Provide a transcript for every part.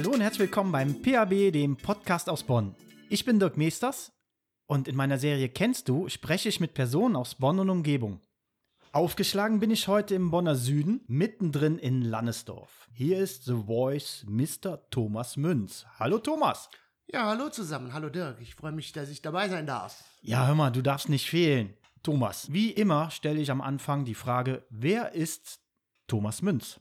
Hallo und herzlich willkommen beim PAB, dem Podcast aus Bonn. Ich bin Dirk Meesters und in meiner Serie Kennst du spreche ich mit Personen aus Bonn und Umgebung. Aufgeschlagen bin ich heute im Bonner Süden, mittendrin in Lannesdorf. Hier ist The Voice Mr. Thomas Münz. Hallo Thomas. Ja, hallo zusammen. Hallo Dirk. Ich freue mich, dass ich dabei sein darf. Ja, hör mal, du darfst nicht fehlen. Thomas, wie immer stelle ich am Anfang die Frage, wer ist Thomas Münz?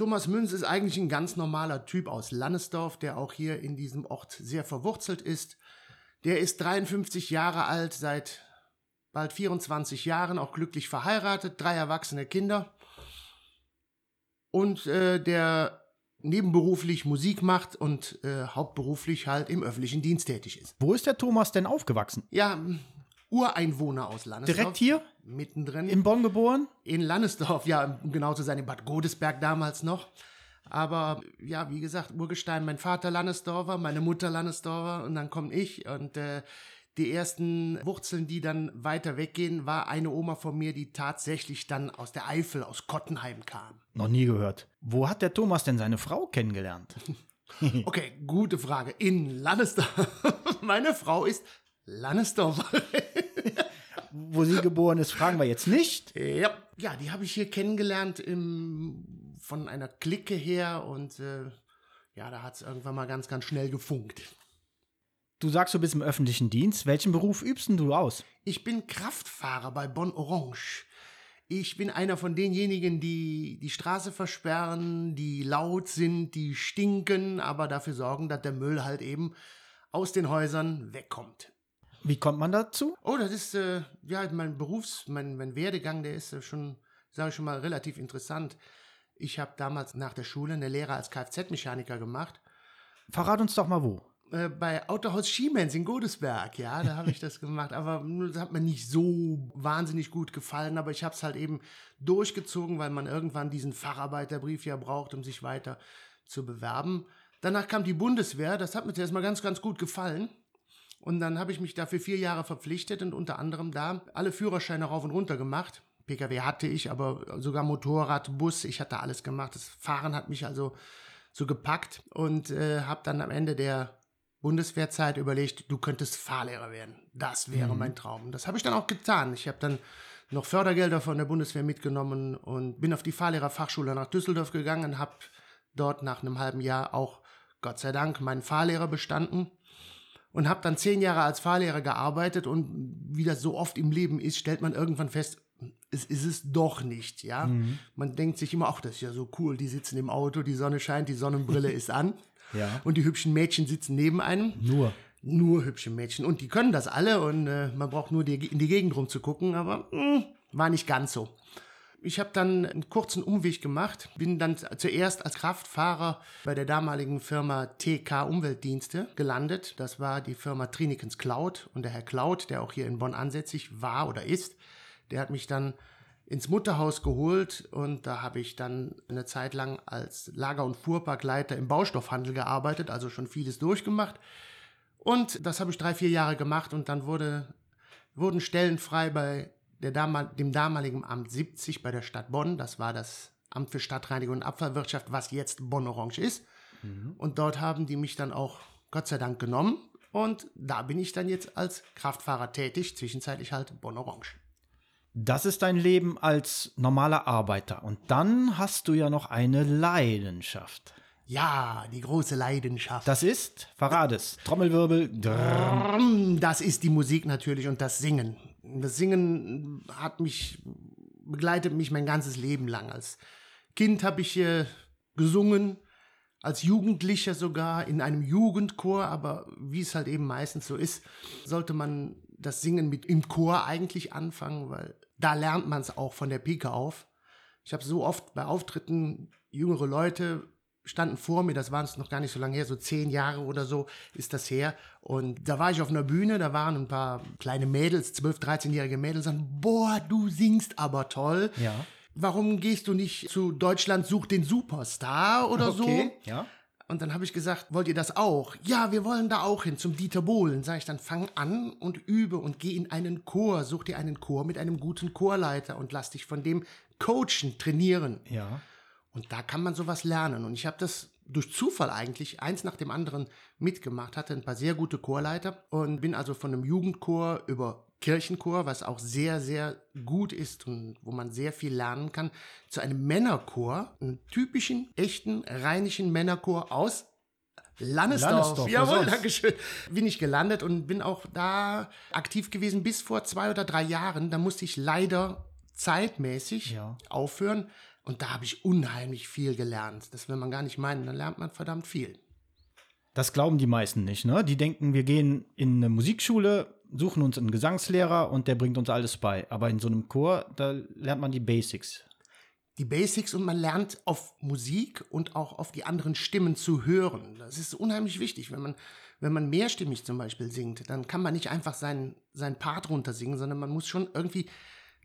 Thomas Münz ist eigentlich ein ganz normaler Typ aus Lannesdorf, der auch hier in diesem Ort sehr verwurzelt ist. Der ist 53 Jahre alt, seit bald 24 Jahren, auch glücklich verheiratet, drei erwachsene Kinder. Und äh, der nebenberuflich Musik macht und äh, hauptberuflich halt im öffentlichen Dienst tätig ist. Wo ist der Thomas denn aufgewachsen? Ja, Ureinwohner aus Lannesdorf. Direkt hier? Mittendrin. In Bonn geboren? In Lannesdorf, ja, um genau zu sein, in Bad Godesberg damals noch. Aber ja, wie gesagt, Urgestein, mein Vater Lannesdorfer, meine Mutter Lannesdorfer und dann komme ich und äh, die ersten Wurzeln, die dann weiter weggehen, war eine Oma von mir, die tatsächlich dann aus der Eifel, aus Kottenheim kam. Noch nie gehört. Wo hat der Thomas denn seine Frau kennengelernt? okay, gute Frage. In Lannesdorf. Meine Frau ist Lannesdorferin. Wo sie geboren ist, fragen wir jetzt nicht. Ja, ja die habe ich hier kennengelernt im, von einer Clique her und äh, ja, da hat es irgendwann mal ganz, ganz schnell gefunkt. Du sagst, du bist im öffentlichen Dienst. Welchen Beruf übst denn du aus? Ich bin Kraftfahrer bei Bonn Orange. Ich bin einer von denjenigen, die die Straße versperren, die laut sind, die stinken, aber dafür sorgen, dass der Müll halt eben aus den Häusern wegkommt. Wie kommt man dazu? Oh, das ist äh, ja mein Berufs, mein, mein Werdegang, der ist äh, schon, sage ich schon mal, relativ interessant. Ich habe damals nach der Schule eine Lehre als Kfz-Mechaniker gemacht. Verrat uns doch mal wo. Äh, bei Autohaus Schiemens in Godesberg, ja, da habe ich das gemacht. Aber das hat mir nicht so wahnsinnig gut gefallen. Aber ich habe es halt eben durchgezogen, weil man irgendwann diesen Facharbeiterbrief ja braucht, um sich weiter zu bewerben. Danach kam die Bundeswehr. Das hat mir zuerst mal ganz, ganz gut gefallen. Und dann habe ich mich dafür vier Jahre verpflichtet und unter anderem da alle Führerscheine rauf und runter gemacht. PKW hatte ich, aber sogar Motorrad, Bus, ich hatte alles gemacht. Das Fahren hat mich also so gepackt und äh, habe dann am Ende der Bundeswehrzeit überlegt, du könntest Fahrlehrer werden. Das wäre mhm. mein Traum. Das habe ich dann auch getan. Ich habe dann noch Fördergelder von der Bundeswehr mitgenommen und bin auf die Fahrlehrerfachschule nach Düsseldorf gegangen, habe dort nach einem halben Jahr auch Gott sei Dank meinen Fahrlehrer bestanden und habe dann zehn Jahre als Fahrlehrer gearbeitet und wie das so oft im Leben ist, stellt man irgendwann fest, es ist es doch nicht, ja. Mhm. Man denkt sich immer, ach, das ist ja so cool, die sitzen im Auto, die Sonne scheint, die Sonnenbrille ist an. Ja. Und die hübschen Mädchen sitzen neben einem. Nur. Nur hübsche Mädchen. Und die können das alle und äh, man braucht nur die, in die Gegend rumzugucken, aber mh, hm, war nicht ganz so. Ich habe dann einen kurzen Umweg gemacht, bin dann zuerst als Kraftfahrer bei der damaligen Firma TK Umweltdienste gelandet. Das war die Firma Trinikens Cloud und der Herr Cloud, der auch hier in Bonn ansässig war oder ist, der hat mich dann ins Mutterhaus geholt und da habe ich dann eine Zeit lang als Lager- und Fuhrparkleiter im Baustoffhandel gearbeitet, also schon vieles durchgemacht. Und das habe ich drei, vier Jahre gemacht und dann wurde, wurden Stellen frei bei damal dem damaligen Amt 70 bei der Stadt Bonn. Das war das Amt für Stadtreinigung und Abfallwirtschaft, was jetzt Bonn Orange ist. Mhm. Und dort haben die mich dann auch Gott sei Dank genommen. Und da bin ich dann jetzt als Kraftfahrer tätig, zwischenzeitlich halt Bonn Orange. Das ist dein Leben als normaler Arbeiter. Und dann hast du ja noch eine Leidenschaft. Ja, die große Leidenschaft. Das ist, verrat es, Trommelwirbel. Drrrm. Das ist die Musik natürlich und das Singen. Das Singen hat mich, begleitet mich mein ganzes Leben lang. Als Kind habe ich äh, gesungen, als Jugendlicher sogar in einem Jugendchor, aber wie es halt eben meistens so ist, sollte man das Singen mit im Chor eigentlich anfangen, weil da lernt man es auch von der Pike auf. Ich habe so oft bei Auftritten jüngere Leute standen vor mir, das waren es noch gar nicht so lange her, so zehn Jahre oder so ist das her. Und da war ich auf einer Bühne, da waren ein paar kleine Mädels, 12, 13-jährige Mädels, sagen, boah, du singst aber toll. Ja. Warum gehst du nicht zu Deutschland sucht den Superstar oder okay, so? Ja. Und dann habe ich gesagt, wollt ihr das auch? Ja, wir wollen da auch hin, zum Dieter Bohlen. Sag ich dann, fang an und übe und geh in einen Chor. Such dir einen Chor mit einem guten Chorleiter und lass dich von dem coachen, trainieren. Ja. Und da kann man sowas lernen. Und ich habe das durch Zufall eigentlich eins nach dem anderen mitgemacht, hatte ein paar sehr gute Chorleiter und bin also von einem Jugendchor über Kirchenchor, was auch sehr, sehr gut ist und wo man sehr viel lernen kann, zu einem Männerchor, einem typischen, echten, rheinischen Männerchor aus Lannesdorf. Lannesdorf, wo Jawohl? Dankeschön. Bin ich gelandet und bin auch da aktiv gewesen bis vor zwei oder drei Jahren. Da musste ich leider zeitmäßig Ja. aufhören. Und da habe ich unheimlich viel gelernt. Das will man gar nicht meinen. Da lernt man verdammt viel. Das glauben die meisten nicht, ne? Die denken, wir gehen in eine Musikschule, suchen uns einen Gesangslehrer und der bringt uns alles bei. Aber in so einem Chor, da lernt man die Basics. die Basics und man lernt auf Musik und auch auf die anderen Stimmen zu hören. Das ist unheimlich wichtig. Wenn man, wenn man mehrstimmig zum Beispiel singt, dann kann man nicht einfach seinen, seinen Part runter singen, sondern man muss schon irgendwie,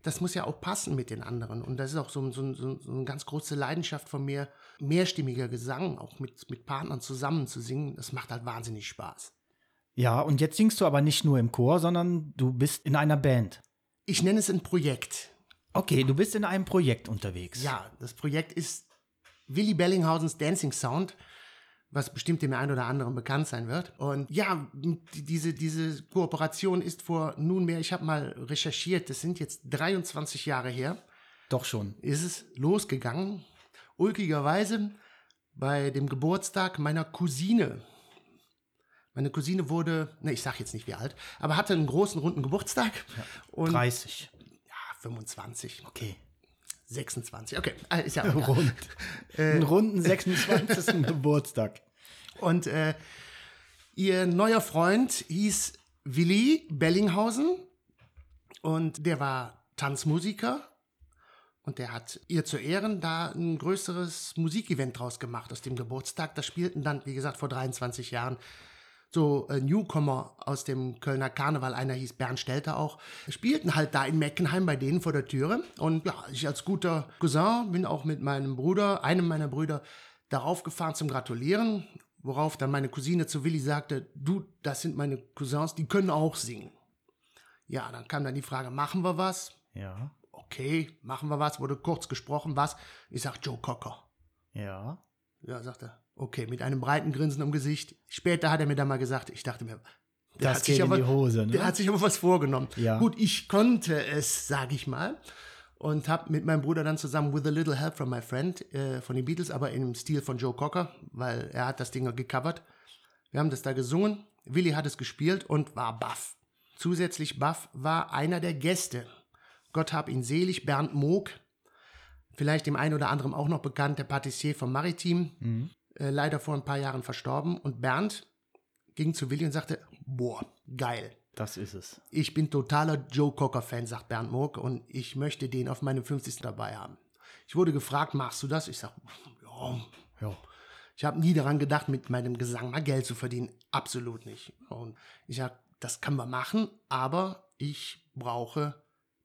das muss ja auch passen mit den anderen. Und das ist auch so, so, so, so eine ganz große Leidenschaft von mir, mehrstimmiger Gesang, auch mit, mit Partnern zusammen zu singen. Das macht halt wahnsinnig Spaß. Ja, und jetzt singst du aber nicht nur im Chor, sondern du bist in einer Band. Ich nenne es ein Projekt. Okay, du bist in einem Projekt unterwegs. Ja, das Projekt ist Willy Bellinghausens Dancing Sound, was bestimmt dem einen oder anderen bekannt sein wird. Und ja, die- diese, diese Kooperation ist vor nunmehr, ich habe mal recherchiert, das sind jetzt 23 Jahre her, Doch schon. ist es losgegangen. Ulkigerweise bei dem Geburtstag meiner Cousine. Meine Cousine wurde, ne, ich sag jetzt nicht wie alt, aber hatte einen großen runden Geburtstag. Und 30. ja, 25, Okay. 26, okay, äh, ist ja auch. Rund. Einen runden 26. Geburtstag. Und äh, ihr neuer Freund hieß Willi Bellinghausen und der war Tanzmusiker und der hat ihr zu Ehren da ein größeres Musikevent draus gemacht aus dem Geburtstag. Da spielten dann, wie gesagt, vor 23 Jahren so äh, Newcomer aus dem Kölner Karneval, einer hieß Bernd Stelter auch, spielten halt da in Meckenheim bei denen vor der Türe. Und ja, ich als guter Cousin bin auch mit meinem Bruder, einem meiner Brüder, darauf gefahren zum Gratulieren, worauf dann meine Cousine zu Willi sagte, du, das sind meine Cousins, die können auch singen. Ja, dann kam dann die Frage, machen wir was? Ja. Okay, machen wir was, wurde kurz gesprochen, was? Ich sag Joe Cocker. Ja. Ja, sagt er. Okay, mit einem breiten Grinsen im Gesicht. Später hat er mir dann mal gesagt, ich dachte mir, der Das hat sich aber, die Hose, ne? Der hat sich aber was vorgenommen. Ja. Gut, ich konnte es, sage ich mal. Und habe mit meinem Bruder dann zusammen With a Little Help from My Friend äh, von den Beatles, aber im Stil von Joe Cocker, weil er hat das Ding gecovert. Wir haben das da gesungen. Willi hat es gespielt und war baff. Zusätzlich baff war einer der Gäste. Gott hab ihn selig, Bernd Moog. Vielleicht dem einen oder anderen auch noch bekannt, der Patissier vom Maritim äh, leider vor ein paar Jahren verstorben. Und Bernd ging zu Willi und sagte, boah, geil. Das ist es. Ich bin totaler Joe Cocker-Fan, sagt Bernd Moog, und ich möchte den auf meinem 50. dabei haben. Ich wurde gefragt, machst du das? Ich sag, ja. Ja. Ich habe nie daran gedacht, mit meinem Gesang mal Geld zu verdienen. Absolut nicht. Und ich sag, das kann man machen, aber ich brauche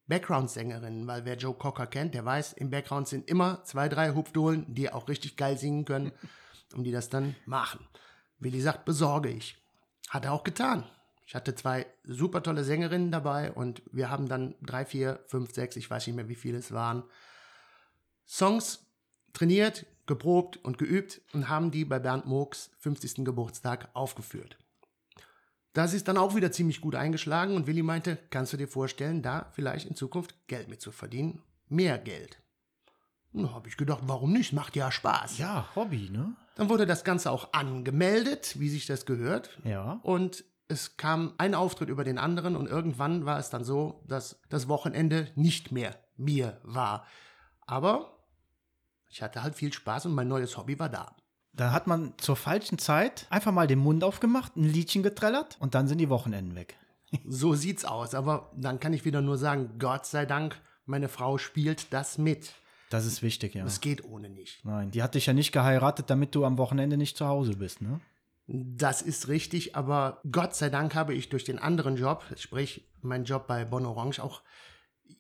Background-Sängerinnen, weil wer Joe Cocker kennt, der weiß, im Background sind immer zwei, drei Hupfdohlen, die auch richtig geil singen können und die das dann machen. Willi sagt, besorge ich. Hat er auch getan. Ich hatte zwei super tolle Sängerinnen dabei und wir haben dann drei, vier, fünf, sechs, ich weiß nicht mehr, wie viele es waren, Songs trainiert, geprobt und geübt und haben die bei Bernd Moogs 50. Geburtstag aufgeführt. Das ist dann auch wieder ziemlich gut eingeschlagen und Willi meinte, kannst du dir vorstellen, da vielleicht in Zukunft Geld mit zu verdienen? Mehr Geld. Da habe ich gedacht, warum nicht? Macht ja Spaß. Ja, Hobby, ne? Dann wurde das Ganze auch angemeldet, wie sich das gehört. Ja. Und es kam ein Auftritt über den anderen und irgendwann war es dann so, dass das Wochenende nicht mehr mir war. Aber ich hatte halt viel Spaß und mein neues Hobby war da. Da hat man zur falschen Zeit einfach mal den Mund aufgemacht, ein Liedchen getrellert und dann sind die Wochenenden weg. So sieht's aus. Aber dann kann ich wieder nur sagen, Gott sei Dank, meine Frau spielt das mit. Das ist wichtig, ja. Es geht ohne nicht. Nein, die hat dich ja nicht geheiratet, damit du am Wochenende nicht zu Hause bist, ne? Das ist richtig, aber Gott sei Dank habe ich durch den anderen Job, sprich mein Job bei Bon Orange, auch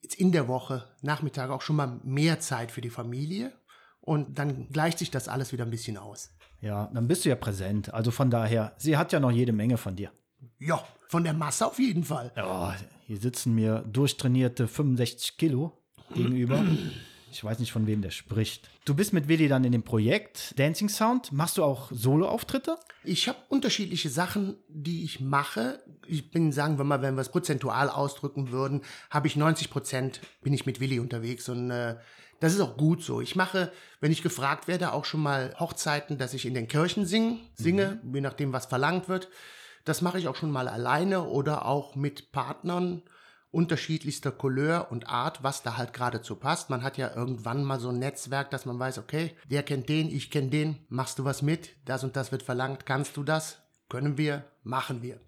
jetzt in der Woche, Nachmittag auch schon mal mehr Zeit für die Familie. Und dann gleicht sich das alles wieder ein bisschen aus. Ja, dann bist du ja präsent. Also von daher, sie hat ja noch jede Menge von dir. Ja, von der Masse auf jeden Fall. Oh, hier sitzen mir durchtrainierte 65 Kilo gegenüber. Ich weiß nicht, von wem der spricht. Du bist mit Willi dann in dem Projekt Dancing Sound. Machst du auch Solo-Auftritte? Ich habe unterschiedliche Sachen, die ich mache. Ich bin, sagen wir mal, wenn wir es prozentual ausdrücken würden, habe ich 90 Prozent, bin ich mit Willi unterwegs und äh, das ist auch gut so. Ich mache, wenn ich gefragt werde, auch schon mal Hochzeiten, dass ich in den Kirchen sing, singe, mhm. je nachdem, was verlangt wird. Das mache ich auch schon mal alleine oder auch mit Partnern unterschiedlichster Couleur und Art, was da halt gerade zu passt. Man hat ja irgendwann mal so ein Netzwerk, dass man weiß, okay, der kennt den, ich kenne den, machst du was mit, das und das wird verlangt, kannst du das? Können wir, machen wir.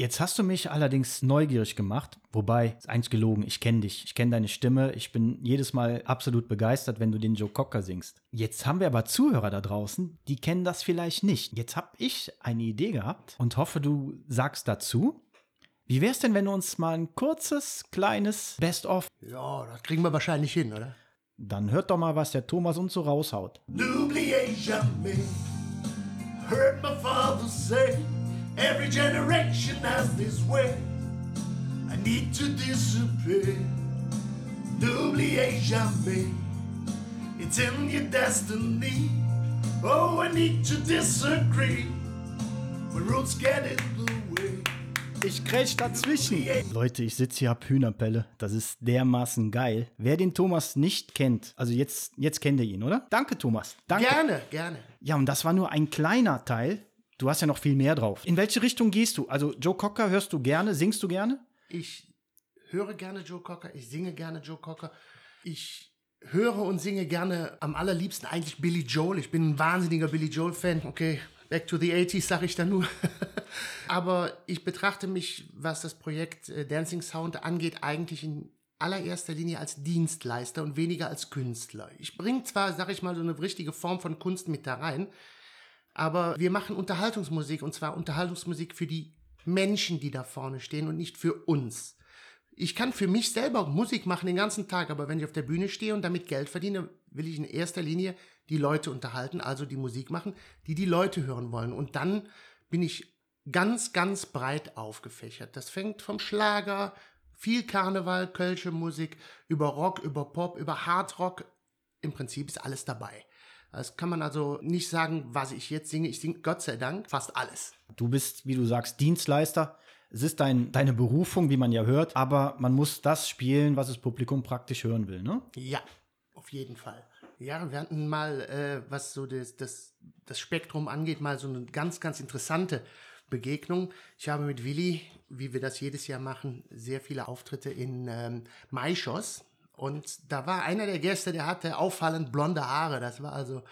Jetzt hast du mich allerdings neugierig gemacht, wobei, ist eigentlich gelogen, ich kenne dich, ich kenne deine Stimme, ich bin jedes Mal absolut begeistert, wenn du den Joe Cocker singst. Jetzt haben wir aber Zuhörer da draußen, die kennen das vielleicht nicht. Jetzt habe ich eine Idee gehabt und hoffe, du sagst dazu. Wie wär's denn, wenn du uns mal ein kurzes, kleines Best-of. Ja, das kriegen wir wahrscheinlich hin, oder? Dann hört doch mal, was der Thomas uns so raushaut. N'oubliez jamais, heard my father say, every generation has this way. I need to disappear. N'oubliez jamais, it's in your destiny. Oh, I need to disagree. My roots get the ich kretsch dazwischen. Leute, ich sitze hier, hab Hühnerpelle. Das ist dermaßen geil. Wer den Thomas nicht kennt, also jetzt, jetzt kennt ihr ihn, oder? Danke, Thomas. Danke. Gerne, gerne. Ja, und das war nur ein kleiner Teil. Du hast ja noch viel mehr drauf. In welche Richtung gehst du? Also Joe Cocker hörst du gerne? Singst du gerne? Ich höre gerne Joe Cocker. Ich singe gerne Joe Cocker. Ich höre und singe gerne am allerliebsten eigentlich Billy Joel. Ich bin ein wahnsinniger Billy Joel-Fan. Okay, Back to the 80s, sage ich da nur. Aber ich betrachte mich, was das Projekt äh, Dancing Sound angeht, eigentlich in allererster Linie als Dienstleister und weniger als Künstler. Ich bringe zwar, sage ich mal, so eine richtige Form von Kunst mit da rein, aber wir machen Unterhaltungsmusik und zwar Unterhaltungsmusik für die Menschen, die da vorne stehen und nicht für uns. Ich kann für mich selber Musik machen den ganzen Tag, aber wenn ich auf der Bühne stehe und damit Geld verdiene, will ich in erster Linie die Leute unterhalten, also die Musik machen, die die Leute hören wollen. Und dann bin ich ganz, ganz breit aufgefächert. Das fängt vom Schlager, viel Karneval, Kölsche Musik, über Rock, über Pop, über Hardrock. Im Prinzip ist alles dabei. Das kann man also nicht sagen, was ich jetzt singe. Ich singe Gott sei Dank fast alles. Du bist, wie du sagst, Dienstleister. Es ist dein, deine Berufung, wie man ja hört, aber man muss das spielen, was das Publikum praktisch hören will, ne? Ja, auf jeden Fall. Ja, wir hatten mal, äh, was so das, das, das Spektrum angeht, mal so eine ganz, ganz interessante Begegnung. Ich habe mit Willi, wie wir das jedes Jahr machen, sehr viele Auftritte in ähm, Maischoss. Und da war einer der Gäste, der hatte auffallend blonde Haare. Das war also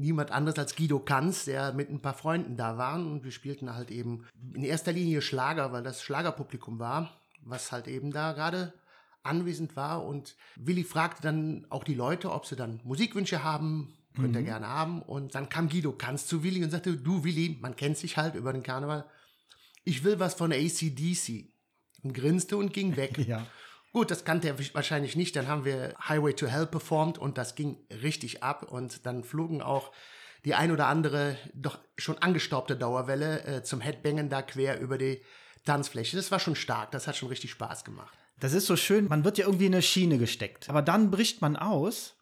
niemand anderes als Guido Kanz, der mit ein paar Freunden da war. Und wir spielten halt eben in erster Linie Schlager, weil das Schlagerpublikum war, was halt eben da gerade anwesend war. Und Willi fragte dann auch die Leute, ob sie dann Musikwünsche haben. Könnt ihr mhm. gerne haben. Und dann kam Guido Kanz zu Willi und sagte, du Willi, man kennt sich halt über den Karneval. Ich will was von ACDC. Und grinste und ging weg. ja. Gut, das kannte er wahrscheinlich nicht. Dann haben wir Highway to Hell performt und das ging richtig ab. Und dann flogen auch die ein oder andere doch schon angestaubte Dauerwelle äh, zum Headbangen da quer über die Tanzfläche. Das war schon stark. Das hat schon richtig Spaß gemacht. Das ist so schön, man wird ja irgendwie in eine Schiene gesteckt. Aber dann bricht man aus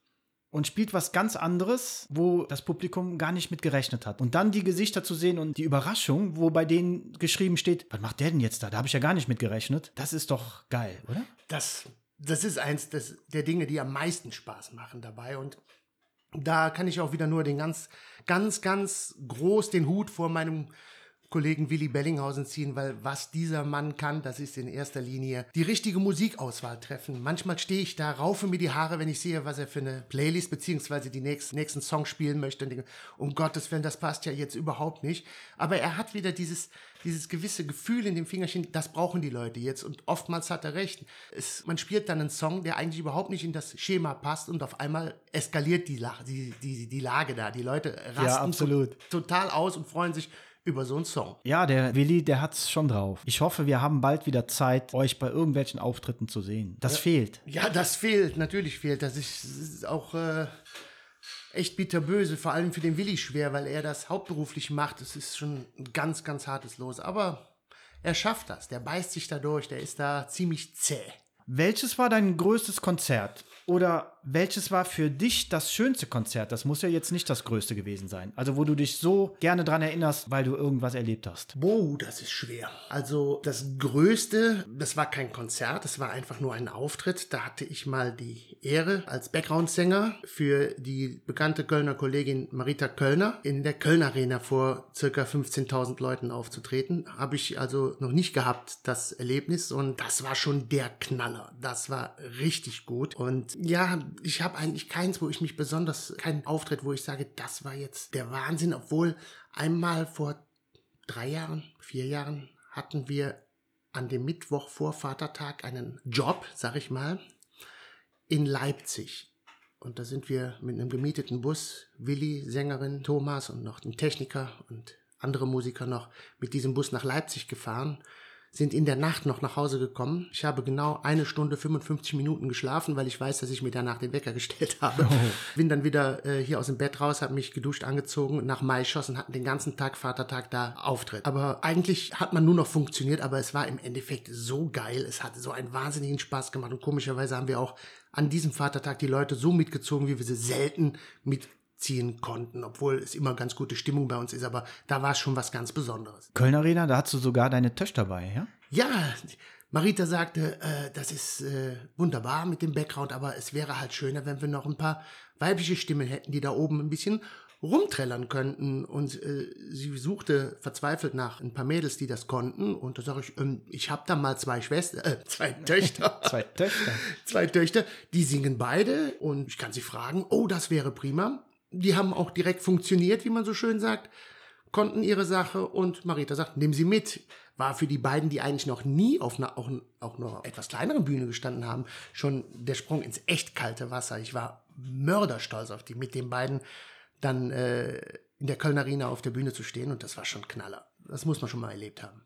und spielt was ganz anderes, wo das Publikum gar nicht mit gerechnet hat. Und dann die Gesichter zu sehen und die Überraschung, wo bei denen geschrieben steht, was macht der denn jetzt da? Da habe ich ja gar nicht mit gerechnet. Das ist doch geil, oder? Das, das ist eins des, der Dinge, die am meisten Spaß machen dabei. Und da kann ich auch wieder nur den ganz, ganz, ganz groß den Hut vor meinem Kollegen Willi Bellinghausen ziehen, weil was dieser Mann kann, das ist in erster Linie die richtige Musikauswahl treffen. Manchmal stehe ich da, raufe mir die Haare, wenn ich sehe, was er für eine Playlist beziehungsweise die nächsten, nächsten Song spielen möchte und denke, um Gottes Willen, das passt ja jetzt überhaupt nicht. Aber er hat wieder dieses, dieses gewisse Gefühl in dem Fingerchen, das brauchen die Leute jetzt und oftmals hat er recht. Es, man spielt dann einen Song, der eigentlich überhaupt nicht in das Schema passt und auf einmal eskaliert die, die, die, die Lage da. Die Leute rasten ja, total aus und freuen sich über so einen Song. Ja, der Willi, der hat's schon drauf. Ich hoffe, wir haben bald wieder Zeit, euch bei irgendwelchen Auftritten zu sehen. Das ja. fehlt. Ja, das fehlt. Natürlich fehlt das. Ist, ist auch äh, echt bitterböse. Vor allem für den Willi schwer, weil er das hauptberuflich macht. Es ist schon ein ganz, ganz hartes Los. Aber er schafft das. Der beißt sich da durch. Der ist da ziemlich zäh. Welches war dein größtes Konzert? Oder welches war für dich das schönste Konzert? Das muss ja jetzt nicht das größte gewesen sein. Also, wo du dich so gerne dran erinnerst, weil du irgendwas erlebt hast. Wow, das ist schwer. Also, das größte, das war kein Konzert, das war einfach nur ein Auftritt. Da hatte ich mal die Ehre, als Background-Sänger für die bekannte Kölner Kollegin Marita Kölner in der Köln Arena vor circa 15.000 Leuten aufzutreten. Habe ich also noch nicht gehabt, das Erlebnis. Und das war schon der Knaller. Das war richtig gut. Und ja, ich habe eigentlich keins, wo ich mich besonders, keinen Auftritt, wo ich sage, das war jetzt der Wahnsinn, obwohl einmal vor drei Jahren, vier Jahren hatten wir an dem Mittwoch vor Vatertag einen Job, sag ich mal, in Leipzig. Und da sind wir mit einem gemieteten Bus, Willi, Sängerin, Thomas und noch ein Techniker und andere Musiker noch mit diesem Bus nach Leipzig gefahren sind in der Nacht noch nach Hause gekommen. Ich habe genau eine Stunde 55 Minuten geschlafen, weil ich weiß, dass ich mir danach den Wecker gestellt habe. Oh. Bin dann wieder äh, hier aus dem Bett raus, habe mich geduscht, angezogen, nach Maischoss und hatten den ganzen Tag, Vatertag da Auftritt. Aber eigentlich hat man nur noch funktioniert, aber es war im Endeffekt so geil. Es hat so einen wahnsinnigen Spaß gemacht und komischerweise haben wir auch an diesem Vatertag die Leute so mitgezogen, wie wir sie selten mit ziehen konnten, obwohl es immer ganz gute Stimmung bei uns ist, aber da war es schon was ganz Besonderes. Köln Arena, da hast du sogar deine Töchter bei, ja? Ja, Marita sagte, äh, das ist äh, wunderbar mit dem Background, aber es wäre halt schöner, wenn wir noch ein paar weibliche Stimmen hätten, die da oben ein bisschen rumträllern könnten. Und äh, sie suchte verzweifelt nach ein paar Mädels, die das konnten. Und da sage ich, ähm, ich habe da mal zwei Schwestern, äh, zwei Töchter. zwei Töchter. zwei Töchter, die singen beide. Und ich kann sie fragen, oh, das wäre prima die haben auch direkt funktioniert, wie man so schön sagt, konnten ihre Sache und Marita sagt, nehmen Sie mit. War für die beiden, die eigentlich noch nie auf einer auch, auch noch etwas kleineren Bühne gestanden haben, schon der Sprung ins echt kalte Wasser. Ich war mörderstolz auf die, mit den beiden dann äh, in der Kölner Arena auf der Bühne zu stehen und das war schon Knaller. Das muss man schon mal erlebt haben.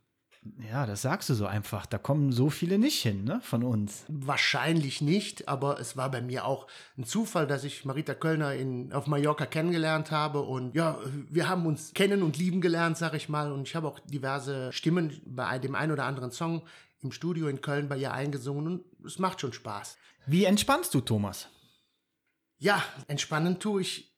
Ja, das sagst du so einfach. Da kommen so viele nicht hin, ne, von uns. Wahrscheinlich nicht, aber es war bei mir auch ein Zufall, dass ich Marita Kölner in, auf Mallorca kennengelernt habe. Und ja, wir haben uns kennen und lieben gelernt, sag ich mal. Und ich habe auch diverse Stimmen bei dem einen oder anderen Song im Studio in Köln bei ihr eingesungen. Und es macht schon Spaß. Wie entspannst du, Thomas? Ja, entspannen tue ich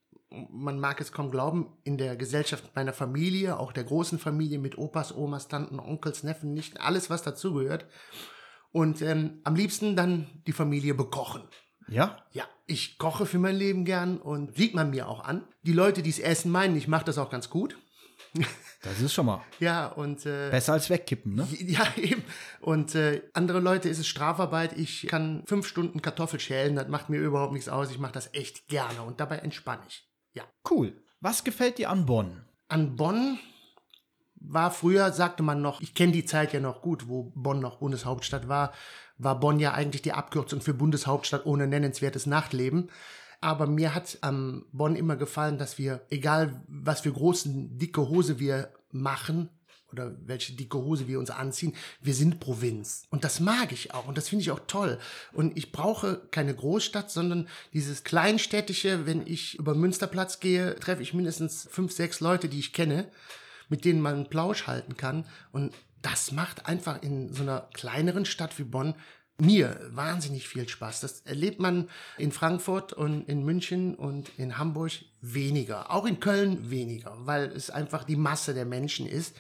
man mag es kaum glauben, in der Gesellschaft meiner Familie, auch der großen Familie mit Opas, Omas, Tanten, Onkels, Neffen, nicht alles, was dazugehört. Und ähm, am liebsten dann die Familie bekochen. Ja? Ja, ich koche für mein Leben gern und sieht man mir auch an. Die Leute, die es essen, meinen, ich mache das auch ganz gut. Das ist schon mal. ja, und. Äh, Besser als wegkippen, ne? Ja, eben. Und äh, andere Leute ist es Strafarbeit. Ich kann fünf Stunden Kartoffel schälen, das macht mir überhaupt nichts aus. Ich mache das echt gerne und dabei entspanne ich. Ja. Cool. Was gefällt dir an Bonn? An Bonn war früher, sagte man noch, ich kenne die Zeit ja noch gut, wo Bonn noch Bundeshauptstadt war, war Bonn ja eigentlich die Abkürzung für Bundeshauptstadt ohne nennenswertes Nachtleben. Aber mir hat am Bonn immer gefallen, dass wir, egal was für großen, dicke Hose wir machen, oder welche dicke Hose wir uns anziehen. Wir sind Provinz. Und das mag ich auch. Und das finde ich auch toll. Und ich brauche keine Großstadt, sondern dieses Kleinstädtische. Wenn ich über Münsterplatz gehe, treffe ich mindestens fünf, sechs Leute, die ich kenne, mit denen man einen Plausch halten kann. Und das macht einfach in so einer kleineren Stadt wie Bonn mir wahnsinnig viel Spaß. Das erlebt man in Frankfurt und in München und in Hamburg weniger. Auch in Köln weniger, weil es einfach die Masse der Menschen ist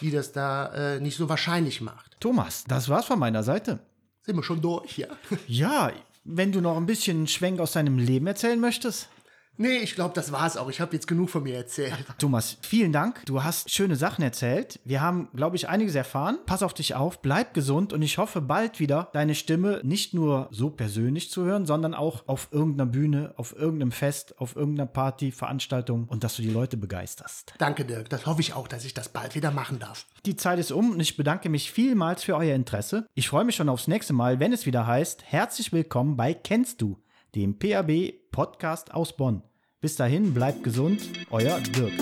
die das da äh, nicht so wahrscheinlich macht. Thomas, das war's von meiner Seite. Sind wir schon durch, ja? Ja, wenn du noch ein bisschen Schwenk aus deinem Leben erzählen möchtest. Nee, ich glaube, das war's auch. Ich habe jetzt genug von mir erzählt. Thomas, vielen Dank. Du hast schöne Sachen erzählt. Wir haben, glaube ich, einiges erfahren. Pass auf dich auf, bleib gesund und ich hoffe bald wieder deine Stimme nicht nur so persönlich zu hören, sondern auch auf irgendeiner Bühne, auf irgendeinem Fest, auf irgendeiner Party, Veranstaltung und dass du die Leute begeisterst. Danke, Dirk. Das hoffe ich auch, dass ich das bald wieder machen darf. Die Zeit ist um und ich bedanke mich vielmals für euer Interesse. Ich freue mich schon aufs nächste Mal, wenn es wieder heißt, herzlich willkommen bei Kennst du, dem PAB Podcast aus Bonn. Bis dahin, bleibt gesund, euer Dirk.